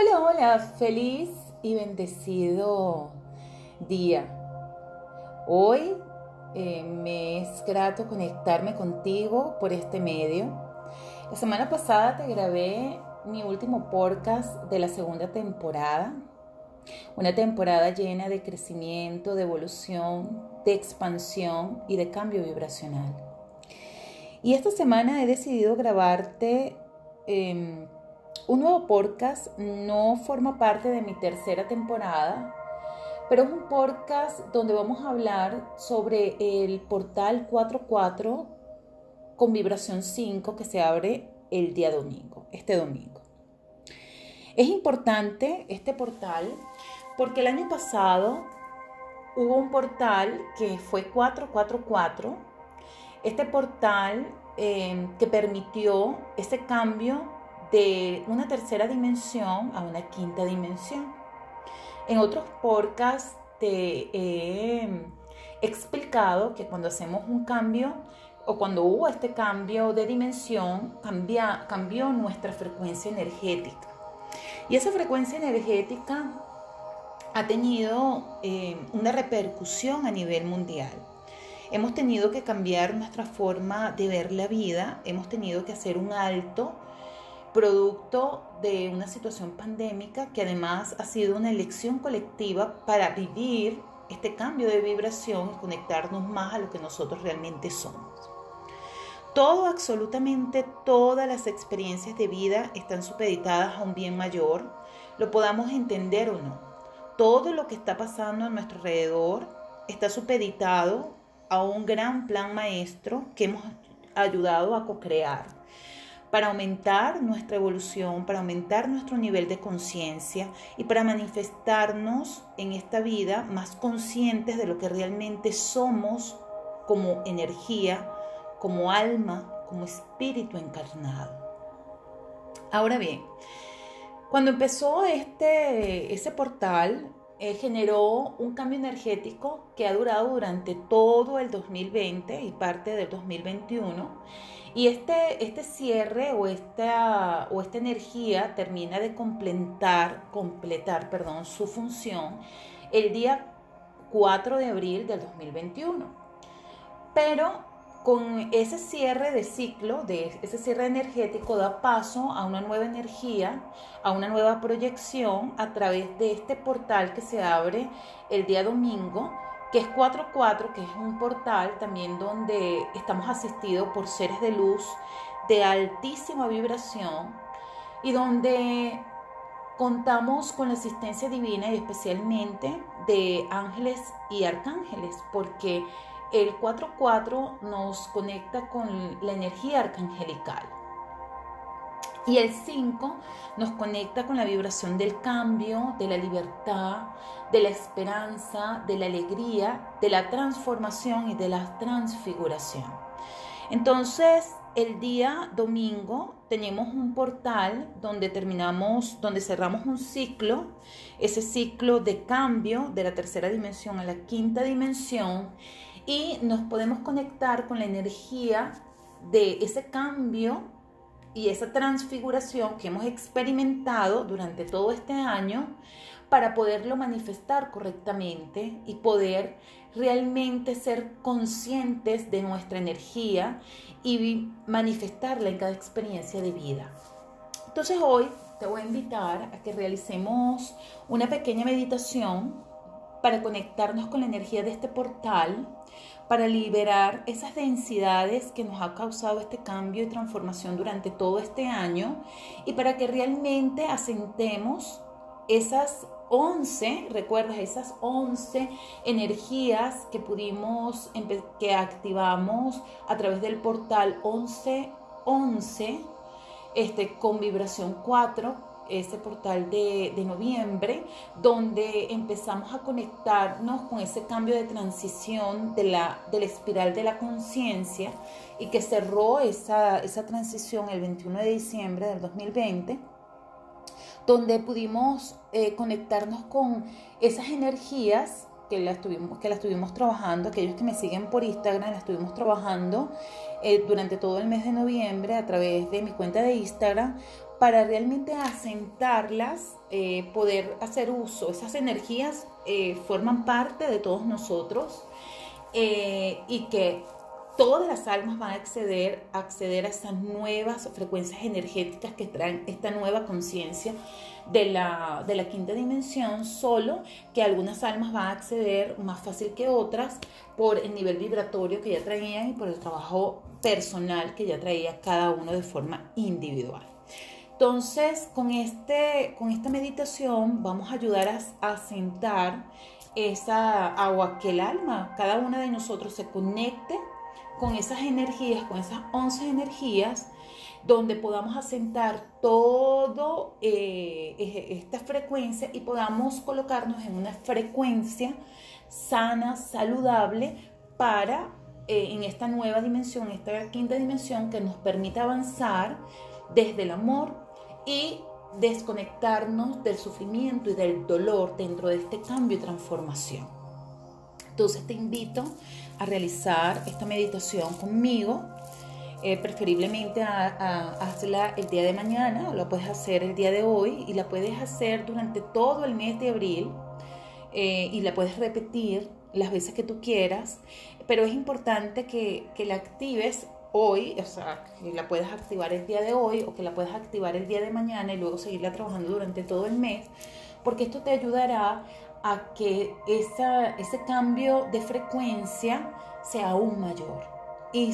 Hola, hola, feliz y bendecido día. Hoy eh, me es grato conectarme contigo por este medio. La semana pasada te grabé mi último podcast de la segunda temporada. Una temporada llena de crecimiento, de evolución, de expansión y de cambio vibracional. Y esta semana he decidido grabarte em, un nuevo podcast. No forma parte de mi tercera temporada, pero es un podcast donde vamos a hablar sobre el portal 44 con vibración 5 que se abre el día domingo, este domingo. Es importante este portal porque el año pasado hubo un portal que fue 444. Este portal eh, que permitió ese cambio de una tercera dimensión a una quinta dimensión. En otros podcasts te he explicado que cuando hacemos un cambio o cuando hubo este cambio de dimensión, cambia, cambió nuestra frecuencia energética. Y esa frecuencia energética ha tenido eh, una repercusión a nivel mundial. Hemos tenido que cambiar nuestra forma de ver la vida, hemos tenido que hacer un alto producto de una situación pandémica que además ha sido una elección colectiva para vivir este cambio de vibración y conectarnos más a lo que nosotros realmente somos. Todo, absolutamente todas las experiencias de vida están supeditadas a un bien mayor, lo podamos entender o no. Todo lo que está pasando a nuestro alrededor está supeditado a un gran plan maestro que hemos ayudado a co-crear para aumentar nuestra evolución, para aumentar nuestro nivel de conciencia y para manifestarnos en esta vida más conscientes de lo que realmente somos como energía, como alma, como espíritu encarnado. Ahora bien, cuando empezó este, ese portal, eh, generó un cambio energético que ha durado durante todo el 2020 y parte del 2021. Y este, este cierre o esta, o esta energía termina de completar, completar perdón, su función el día 4 de abril del 2021. Pero con ese cierre de ciclo, de ese cierre energético, da paso a una nueva energía, a una nueva proyección a través de este portal que se abre el día domingo, que es 44, que es un portal también donde estamos asistidos por seres de luz de altísima vibración y donde contamos con la asistencia divina y especialmente de ángeles y arcángeles, porque el 4-4 nos conecta con la energía arcangelical. Y el 5 nos conecta con la vibración del cambio, de la libertad, de la esperanza, de la alegría, de la transformación y de la transfiguración. Entonces, el día domingo tenemos un portal donde terminamos, donde cerramos un ciclo, ese ciclo de cambio de la tercera dimensión a la quinta dimensión y nos podemos conectar con la energía de ese cambio y esa transfiguración que hemos experimentado durante todo este año para poderlo manifestar correctamente y poder realmente ser conscientes de nuestra energía y manifestarla en cada experiencia de vida. Entonces hoy te voy a invitar a que realicemos una pequeña meditación para conectarnos con la energía de este portal, para liberar esas densidades que nos ha causado este cambio y transformación durante todo este año y para que realmente asentemos esas 11, recuerdas, esas 11 energías que pudimos, que activamos a través del portal 1111, este, con vibración 4, ese portal de, noviembre, donde empezamos a conectarnos con ese cambio de transición de la, de la espiral de la conciencia y que cerró esa, esa transición el 21 de diciembre del 2020 donde pudimos eh, conectarnos con esas energías que las, estuvimos, que las estuvimos trabajando, aquellos que me siguen por Instagram, las estuvimos trabajando eh, durante todo el mes de noviembre a través de mi cuenta de Instagram para realmente asentarlas, eh, poder hacer uso. Esas energías eh, forman parte de todos nosotros eh, y que todas las almas van a acceder, acceder a esas nuevas frecuencias energéticas que traen esta nueva conciencia de la, de la quinta dimensión, solo que algunas almas van a acceder más fácil que otras por el nivel vibratorio que ya traían y por el trabajo personal que ya traía cada uno de forma individual. Entonces, con, este, con esta meditación vamos a ayudar a, a sentar esa agua que el alma, cada una de nosotros se conecte con esas energías, con esas 11 energías, donde podamos asentar todo eh, esta frecuencia y podamos colocarnos en una frecuencia sana, saludable para eh, en esta nueva dimensión, esta quinta dimensión que nos permite avanzar desde el amor y desconectarnos del sufrimiento y del dolor dentro de este cambio y transformación. Entonces te invito a realizar esta meditación conmigo, eh, preferiblemente a, hacerla el día de mañana, o la puedes hacer el día de hoy y la puedes hacer durante todo el mes de abril eh, y la puedes repetir las veces que tú quieras, pero es importante que, que la actives hoy, o sea, que la puedas activar el día de hoy o que la puedas activar el día de mañana y luego seguirla trabajando durante todo el mes, porque esto te ayudará a que ese cambio de frecuencia sea aún mayor. Y,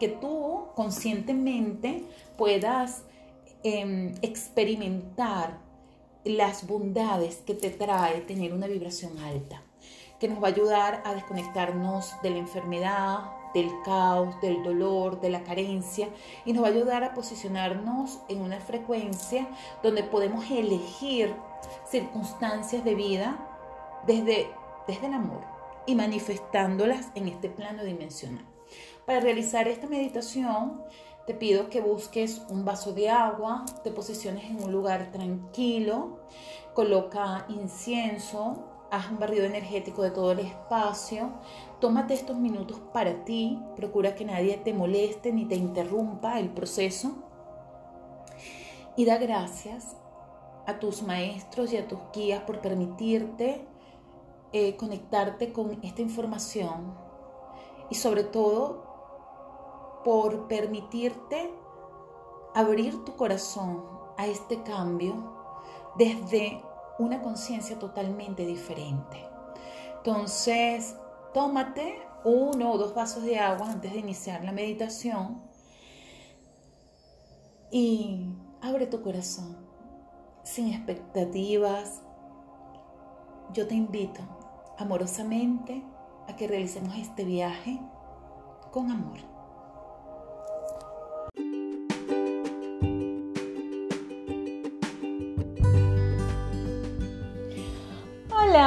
que tú conscientemente puedas em, experimentar las bondades que te trae tener una vibración alta, que nos va a ayudar a desconectarnos de la enfermedad, del caos, del dolor, de la carencia y nos va a ayudar a posicionarnos en una frecuencia donde podemos elegir circunstancias de vida desde, desde el amor y manifestándolas en este plano dimensional. Para realizar esta meditación, te pido que busques un vaso de agua, te posiciones en un lugar tranquilo, coloca incienso, haz un barrido energético de todo el espacio, tómate estos minutos para ti, procura que nadie te moleste ni te interrumpa el proceso y da gracias a tus maestros y a tus guías por permitirte eh, conectarte con esta información y sobre todo por permitirte abrir tu corazón a este cambio desde una conciencia totalmente diferente. Entonces, tómate uno o dos vasos de agua antes de iniciar la meditación y abre tu corazón sin expectativas. Yo te invito amorosamente a que realicemos este viaje con amor.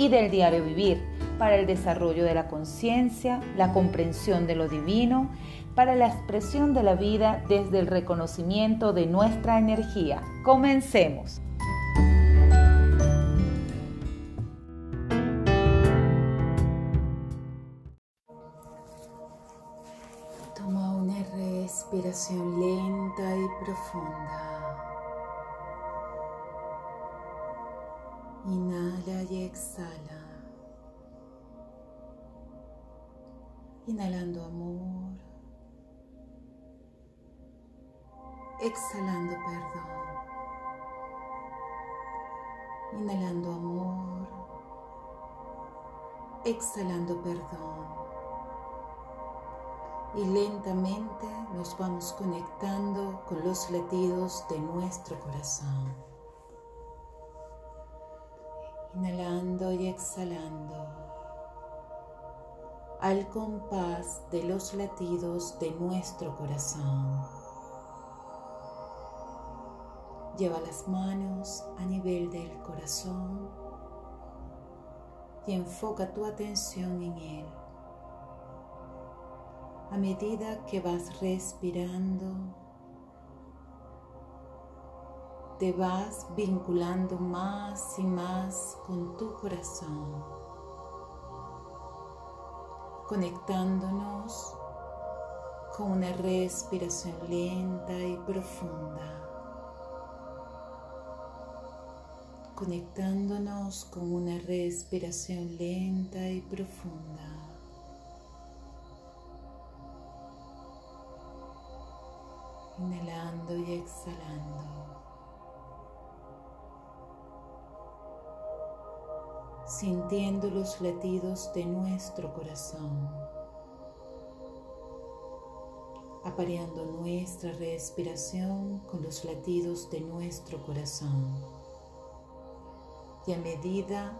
y del diario vivir para el desarrollo de la conciencia, la comprensión de lo divino, para la expresión de la vida desde el reconocimiento de nuestra energía. Comencemos. respiración lenta y profunda. Inhala y exhala. Inhalando amor. Exhalando perdón. Inhalando amor. Exhalando perdón y lentamente nos vamos conectando con los latidos de nuestro corazón. Inhalando y exhalando al compás de los latidos de nuestro corazón. Lleva las manos a nivel del corazón y enfoca tu atención en él. A medida que vas respirando, te vas vinculando más y más con tu corazón, conectándonos con una respiración lenta y profunda. Conectándonos con una respiración lenta y profunda. Inhalando y exhalando. Sintiendo los latidos de nuestro corazón apareando nuestra respiración con los latidos de nuestro corazón. Y a medida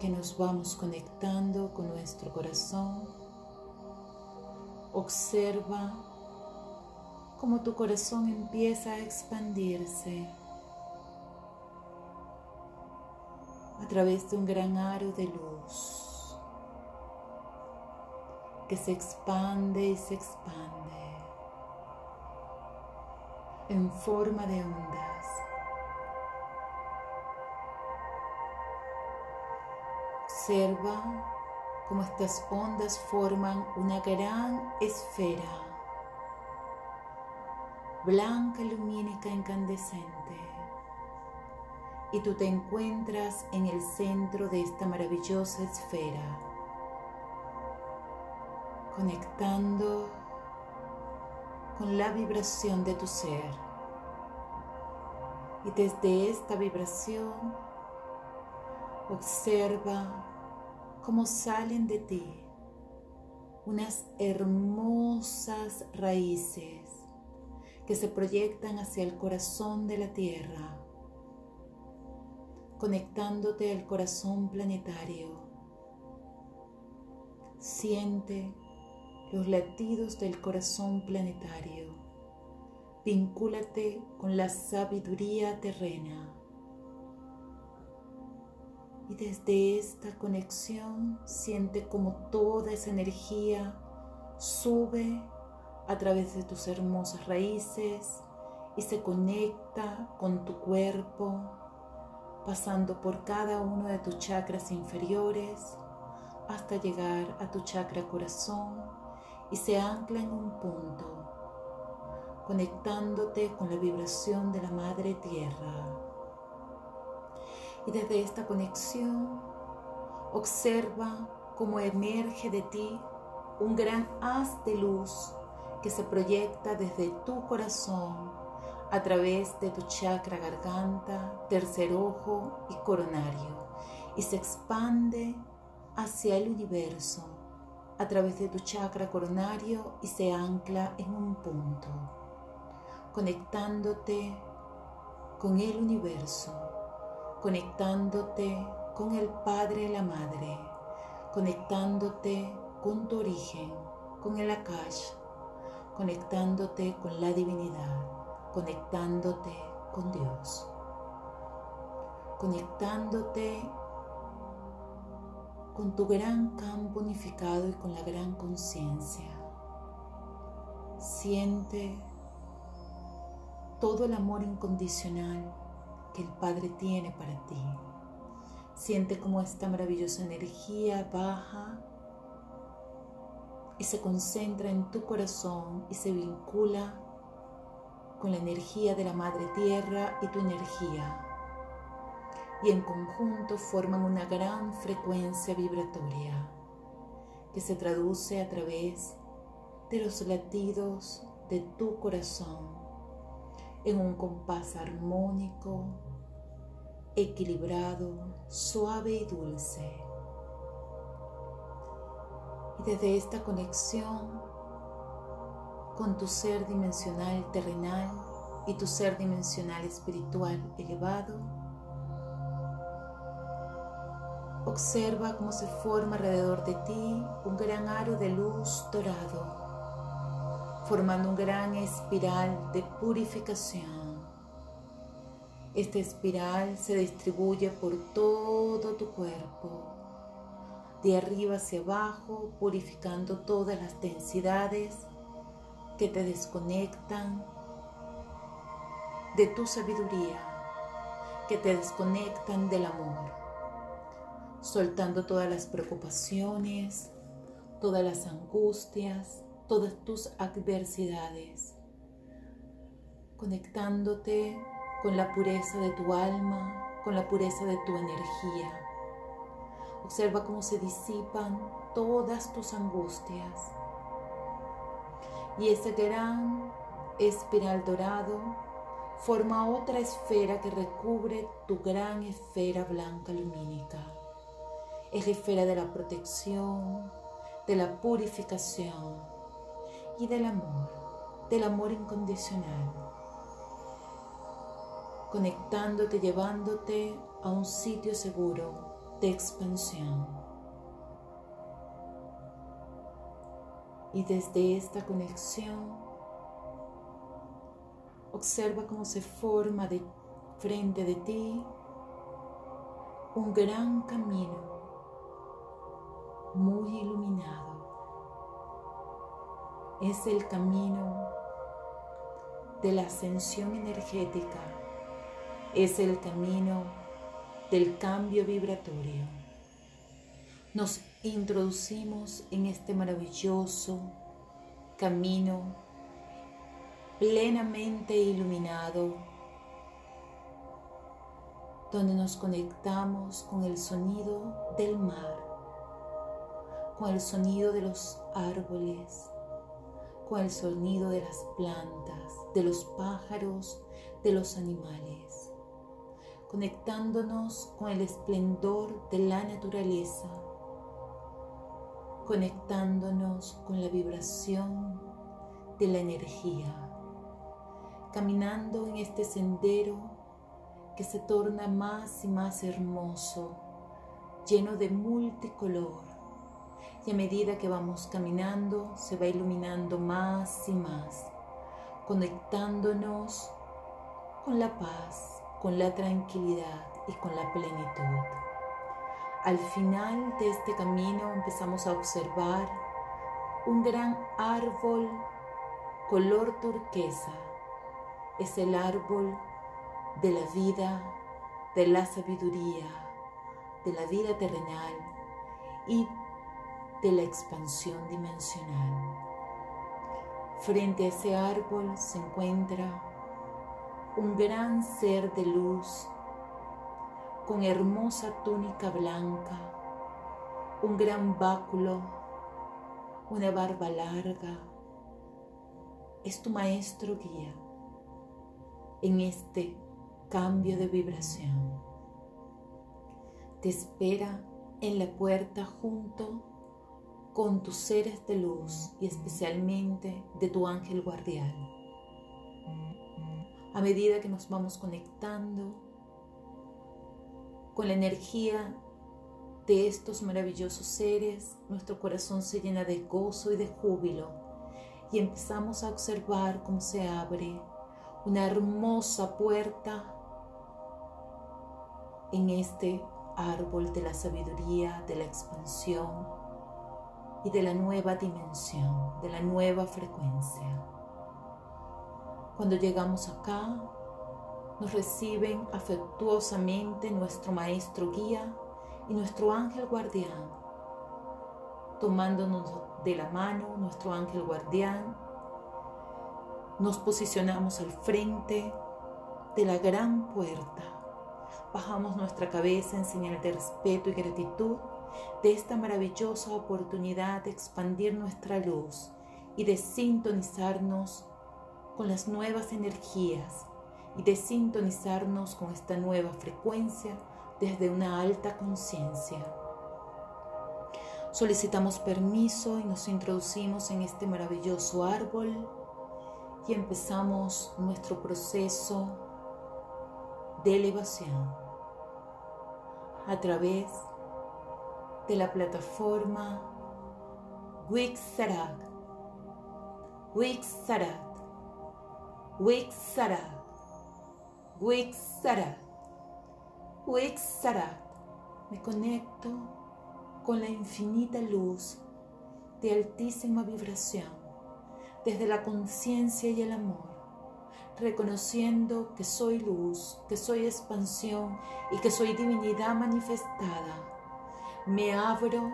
que nos vamos conectando con nuestro corazón, observa cómo tu corazón empieza a expandirse a través de un gran aro de luz que se expande y se expande en forma de ondas. Observa cómo estas ondas forman una gran esfera blanca, lumínica, incandescente. Y tú te encuentras en el centro de esta maravillosa esfera conectando con la vibración de tu ser. Y desde esta vibración observa cómo salen de ti unas hermosas raíces que se proyectan hacia el corazón de la tierra, conectándote al corazón planetario. Siente los latidos del corazón planetario. Vincúlate con la sabiduría terrena. Y desde esta conexión siente como toda esa energía sube a través de tus hermosas raíces y se conecta con tu cuerpo, pasando por cada uno de tus chakras inferiores hasta llegar a tu chakra corazón y se ancla en un punto, conectándote con la vibración de la Madre Tierra. Y desde esta conexión, observa cómo emerge de ti un gran haz de luz que se proyecta desde tu corazón a través de tu chakra garganta, tercer ojo y coronario y se expande hacia el universo a través de tu chakra coronario y se ancla en un punto, conectándote con el universo, conectándote con el Padre y la Madre, conectándote con tu origen, con el Akash, conectándote con la divinidad, conectándote con Dios, conectándote con tu gran campo unificado y con la gran conciencia. Siente todo el amor incondicional que el Padre tiene para ti. Siente cómo esta maravillosa energía baja y se concentra en tu corazón y se vincula con la energía de la Madre Tierra y tu energía y en conjunto forman una gran frecuencia vibratoria que se traduce a través de los latidos de tu corazón en un compás armónico, equilibrado, suave y dulce. Y desde esta conexión con tu ser dimensional terrenal y tu ser dimensional espiritual elevado, Observa cómo se forma alrededor de ti un gran aro de luz dorado, formando un gran espiral de purificación. Esta espiral se distribuye por todo tu cuerpo, de arriba hacia abajo, purificando todas las densidades que te desconectan de tu sabiduría, que te desconectan del amor, soltando todas las preocupaciones, todas las angustias, todas tus adversidades, conectándote con la pureza de tu alma, con la pureza de tu energía. Observa cómo se disipan todas tus angustias. Y ese gran espiral dorado forma otra esfera que recubre tu gran esfera blanca lumínica. Es la esfera de la protección, de la purificación y del amor, del amor incondicional conectándote, llevándote a un sitio seguro de expansión. Y desde esta conexión, observa cómo se forma de frente de ti un gran camino muy iluminado. Es el camino de la ascensión energética es el camino del cambio vibratorio. Nos introducimos en este maravilloso camino plenamente iluminado, donde nos conectamos con el sonido del mar, con el sonido de los árboles, con el sonido de las plantas, de los pájaros, de los animales conectándonos con el esplendor de la naturaleza, conectándonos con la vibración de la energía, caminando en este sendero que se torna más y más hermoso, lleno de multicolor. Y a medida que vamos caminando, se va iluminando más y más, conectándonos con la paz, con la tranquilidad y con la plenitud. Al final de este camino empezamos a observar un gran árbol color turquesa. Es el árbol de la vida, de la sabiduría, de la vida terrenal y de la expansión dimensional. Frente a ese árbol se encuentra un gran ser de luz con hermosa túnica blanca, un gran báculo, una barba larga. Es tu maestro guía en este cambio de vibración. Te espera en la puerta junto con tus seres de luz y especialmente de tu ángel guardián a medida que nos vamos conectando con la energía de estos maravillosos seres, nuestro corazón se llena de gozo y de júbilo y empezamos a observar cómo se abre una hermosa puerta en este árbol de la sabiduría, de la expansión y de la nueva dimensión, de la nueva frecuencia. Cuando llegamos acá, nos reciben afectuosamente nuestro Maestro Guía y nuestro ángel guardián, tomándonos de la mano nuestro ángel guardián. Nos posicionamos al frente de la gran puerta. Bajamos nuestra cabeza en señal de respeto y gratitud de esta maravillosa oportunidad de expandir nuestra luz y de sintonizarnos con las nuevas energías y de sintonizarnos con esta nueva frecuencia desde una alta conciencia. Solicitamos permiso y nos introducimos en este maravilloso árbol y empezamos nuestro proceso de elevación a través de la plataforma Wixarak. Wixarak Wixarak, Wixarat. Wixarat. Me conecto con la infinita luz de altísima vibración, desde la conciencia y el amor, reconociendo que soy luz, que soy expansión y que soy divinidad manifestada. Me abro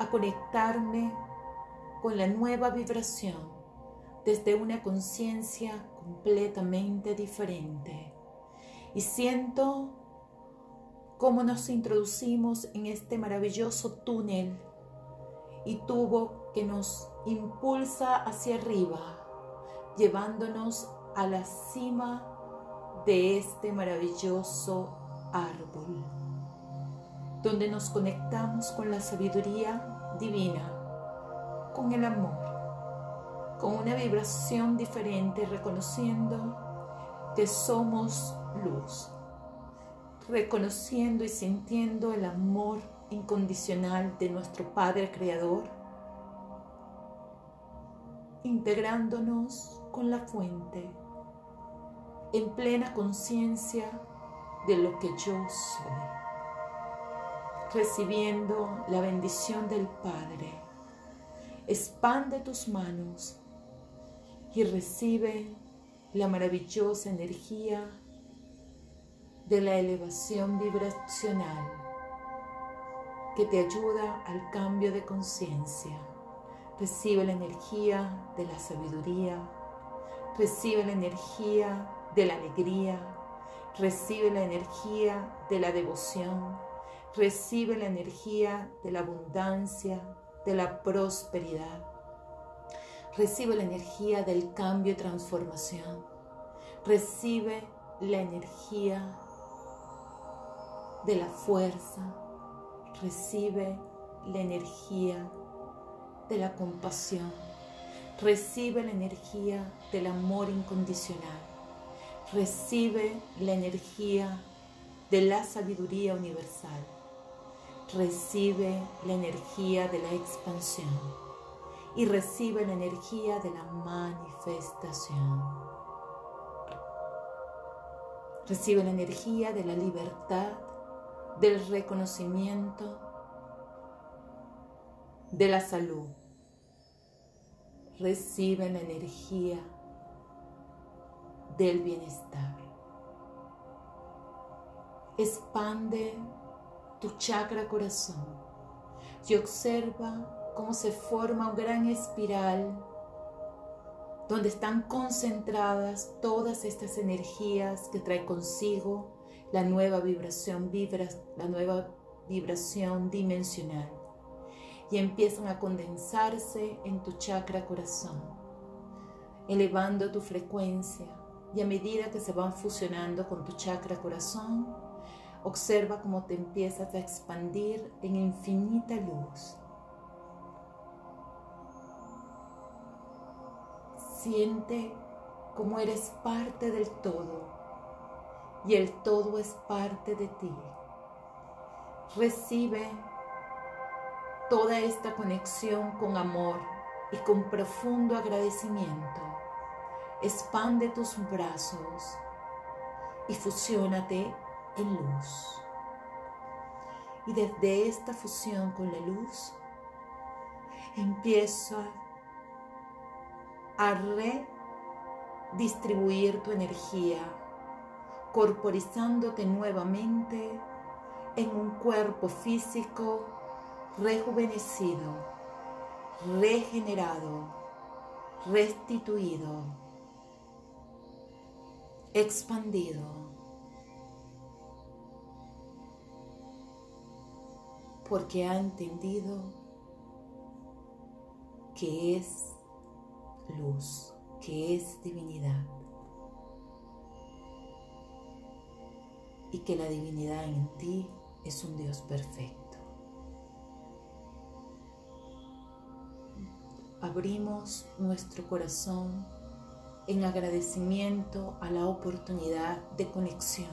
a conectarme con la nueva vibración desde una conciencia completamente diferente. Y siento cómo nos introducimos en este maravilloso túnel y tubo que nos impulsa hacia arriba, llevándonos a la cima de este maravilloso árbol, donde nos conectamos con la sabiduría divina, con el amor, con una vibración diferente, reconociendo que somos luz, reconociendo y sintiendo el amor incondicional de nuestro Padre Creador, integrándonos con la fuente en plena conciencia de lo que yo soy, recibiendo la bendición del Padre. Expande tus manos y recibe la maravillosa energía de la elevación vibracional que te ayuda al cambio de conciencia. Recibe la energía de la sabiduría, recibe la energía de la alegría, recibe la energía de la devoción, recibe la energía de la abundancia, de la prosperidad. Recibe la energía del cambio y transformación. Recibe la energía de la fuerza, recibe la energía de la compasión, recibe la energía del amor incondicional, recibe la energía de la sabiduría universal, recibe la energía de la expansión y recibe la energía de la manifestación. Recibe la energía de la libertad del reconocimiento, de la salud. Recibe la energía del bienestar. Expande tu chakra corazón y observa cómo se forma un gran espiral donde están concentradas todas estas energías que trae consigo la nueva vibración, vibra, la nueva vibración dimensional. Y empiezan a condensarse en tu chakra corazón, elevando tu frecuencia. Y a medida que se van fusionando con tu chakra corazón, observa cómo te empiezas a expandir en infinita luz. Siente como eres parte del todo y el todo es parte de ti. Recibe toda esta conexión con amor y con profundo agradecimiento. Expande tus brazos y fusiónate en luz. Y desde esta fusión con la luz, empieza a redistribuir tu energía corporizándote nuevamente en un cuerpo físico rejuvenecido, regenerado, restituido, expandido. Porque ha entendido que es luz, que es divinidad. Y que la divinidad en ti es un Dios perfecto. Abrimos nuestro corazón en agradecimiento a la oportunidad de conexión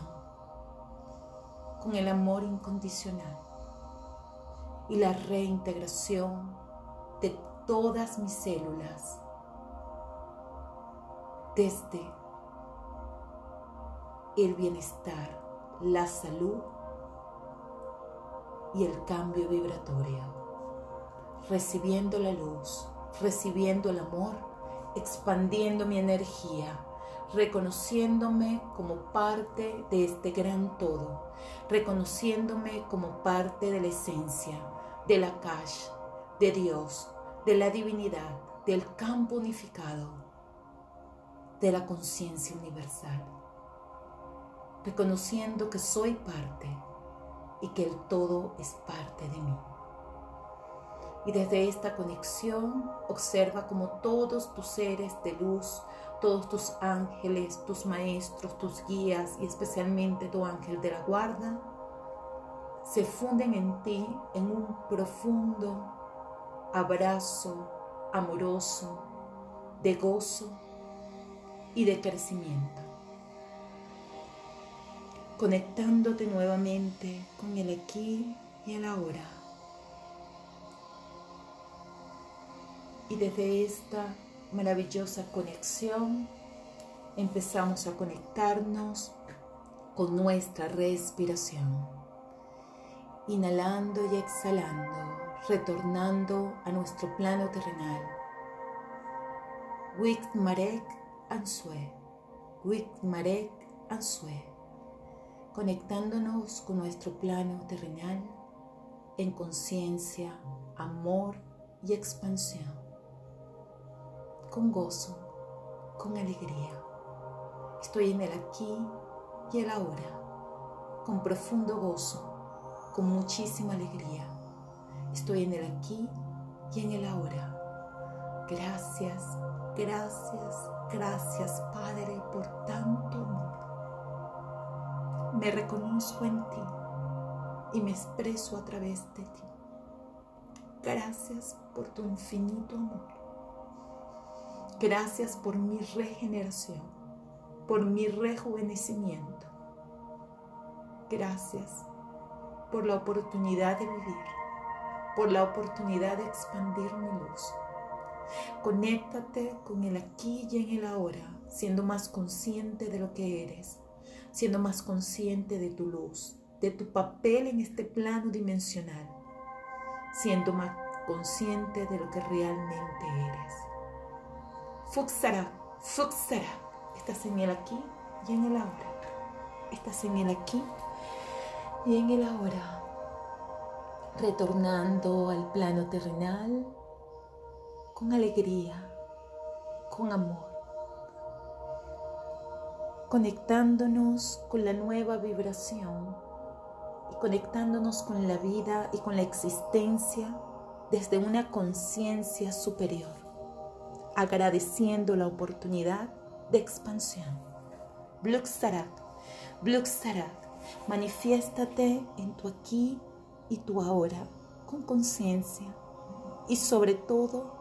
con el amor incondicional y la reintegración de todas mis células desde el bienestar, la salud y el cambio vibratorio, recibiendo la luz, recibiendo el amor, expandiendo mi energía, reconociéndome como parte de este gran todo, reconociéndome como parte de la esencia, de la cash, de Dios, de la divinidad, del campo unificado, de la conciencia universal, reconociendo que soy parte y que el todo es parte de mí. Y desde esta conexión observa como todos tus seres de luz, todos tus ángeles, tus maestros, tus guías y especialmente tu ángel de la guarda, se funden en ti en un profundo abrazo amoroso de gozo y de crecimiento conectándote nuevamente con el aquí y el ahora. Y desde esta maravillosa conexión empezamos a conectarnos con nuestra respiración. Inhalando y exhalando, retornando a nuestro plano terrenal. Wik Marek Ansue. Wik Marek Ansue conectándonos con nuestro plano terrenal en conciencia, amor y expansión, con gozo, con alegría. Estoy en el aquí y el ahora, con profundo gozo, con muchísima alegría. Estoy en el aquí y en el ahora. Gracias, gracias, gracias Padre por tanto amor me reconozco en ti y me expreso a través de ti. Gracias por tu infinito amor. Gracias por mi regeneración, por mi rejuvenecimiento. Gracias por la oportunidad de vivir, por la oportunidad de expandir mi luz. Conéctate con el aquí y en el ahora, siendo más consciente de lo que eres siendo más consciente de tu luz, de tu papel en este plano dimensional, siendo más consciente de lo que realmente eres. Fuxara, Fuxara, estás en el aquí y en el ahora. Estás en el aquí y en el ahora. Retornando al plano terrenal con alegría, con amor conectándonos con la nueva vibración y conectándonos con la vida y con la existencia desde una conciencia superior, agradeciendo la oportunidad de expansión. Bluxarat, Bluxarat, manifiéstate en tu aquí y tu ahora con conciencia y sobre todo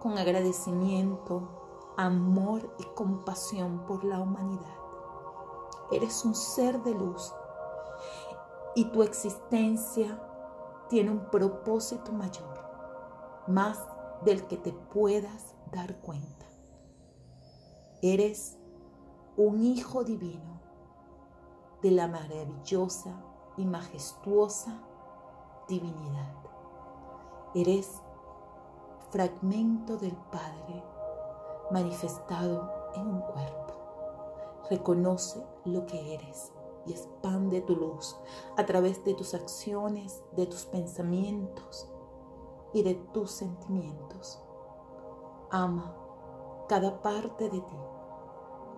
con agradecimiento amor y compasión por la humanidad. Eres un ser de luz y tu existencia tiene un propósito mayor, más del que te puedas dar cuenta. Eres un hijo divino de la maravillosa y majestuosa divinidad. Eres fragmento del Padre manifestado en un cuerpo. Reconoce lo que eres y expande tu luz a través de tus acciones, de tus pensamientos y de tus sentimientos. Ama cada parte de ti.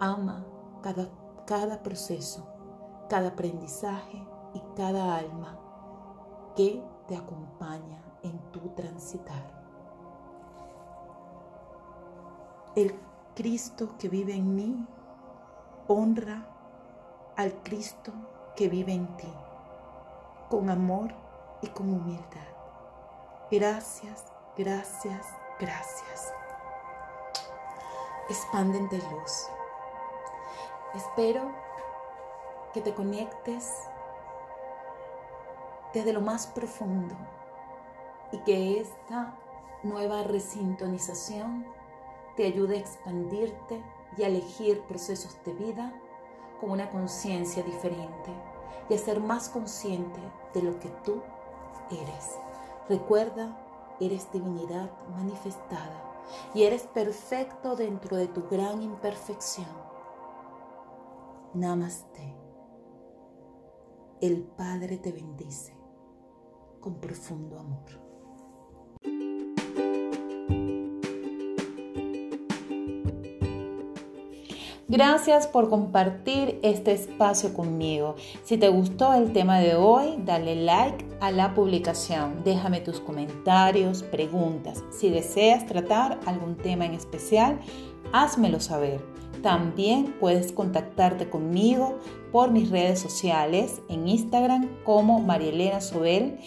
Ama cada, cada proceso, cada aprendizaje y cada alma que te acompaña en tu transitar. El Cristo que vive en mí honra al Cristo que vive en ti, con amor y con humildad. Gracias, gracias, gracias. Expanden de luz. Espero que te conectes desde lo más profundo y que esta nueva resintonización te ayude a expandirte y a elegir procesos de vida con una conciencia diferente y a ser más consciente de lo que tú eres. Recuerda, eres divinidad manifestada y eres perfecto dentro de tu gran imperfección. Namaste. El Padre te bendice con profundo amor. Gracias por compartir este espacio conmigo. Si te gustó el tema de hoy, dale like a la publicación. Déjame tus comentarios, preguntas. Si deseas tratar algún tema en especial, házmelo saber. También puedes contactarte conmigo por mis redes sociales en Instagram como Marielena Sobel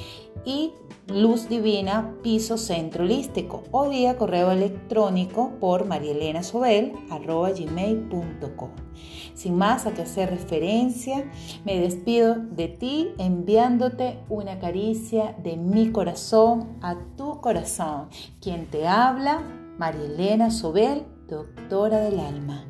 y Luz Divina Piso Centro Holístico o vía correo electrónico por marielenasobel.gmail.com. Sin más a que hacer referencia, me despido de ti enviándote una caricia de mi corazón a tu corazón. Quien te habla, Marielena Sobel, doctora del alma.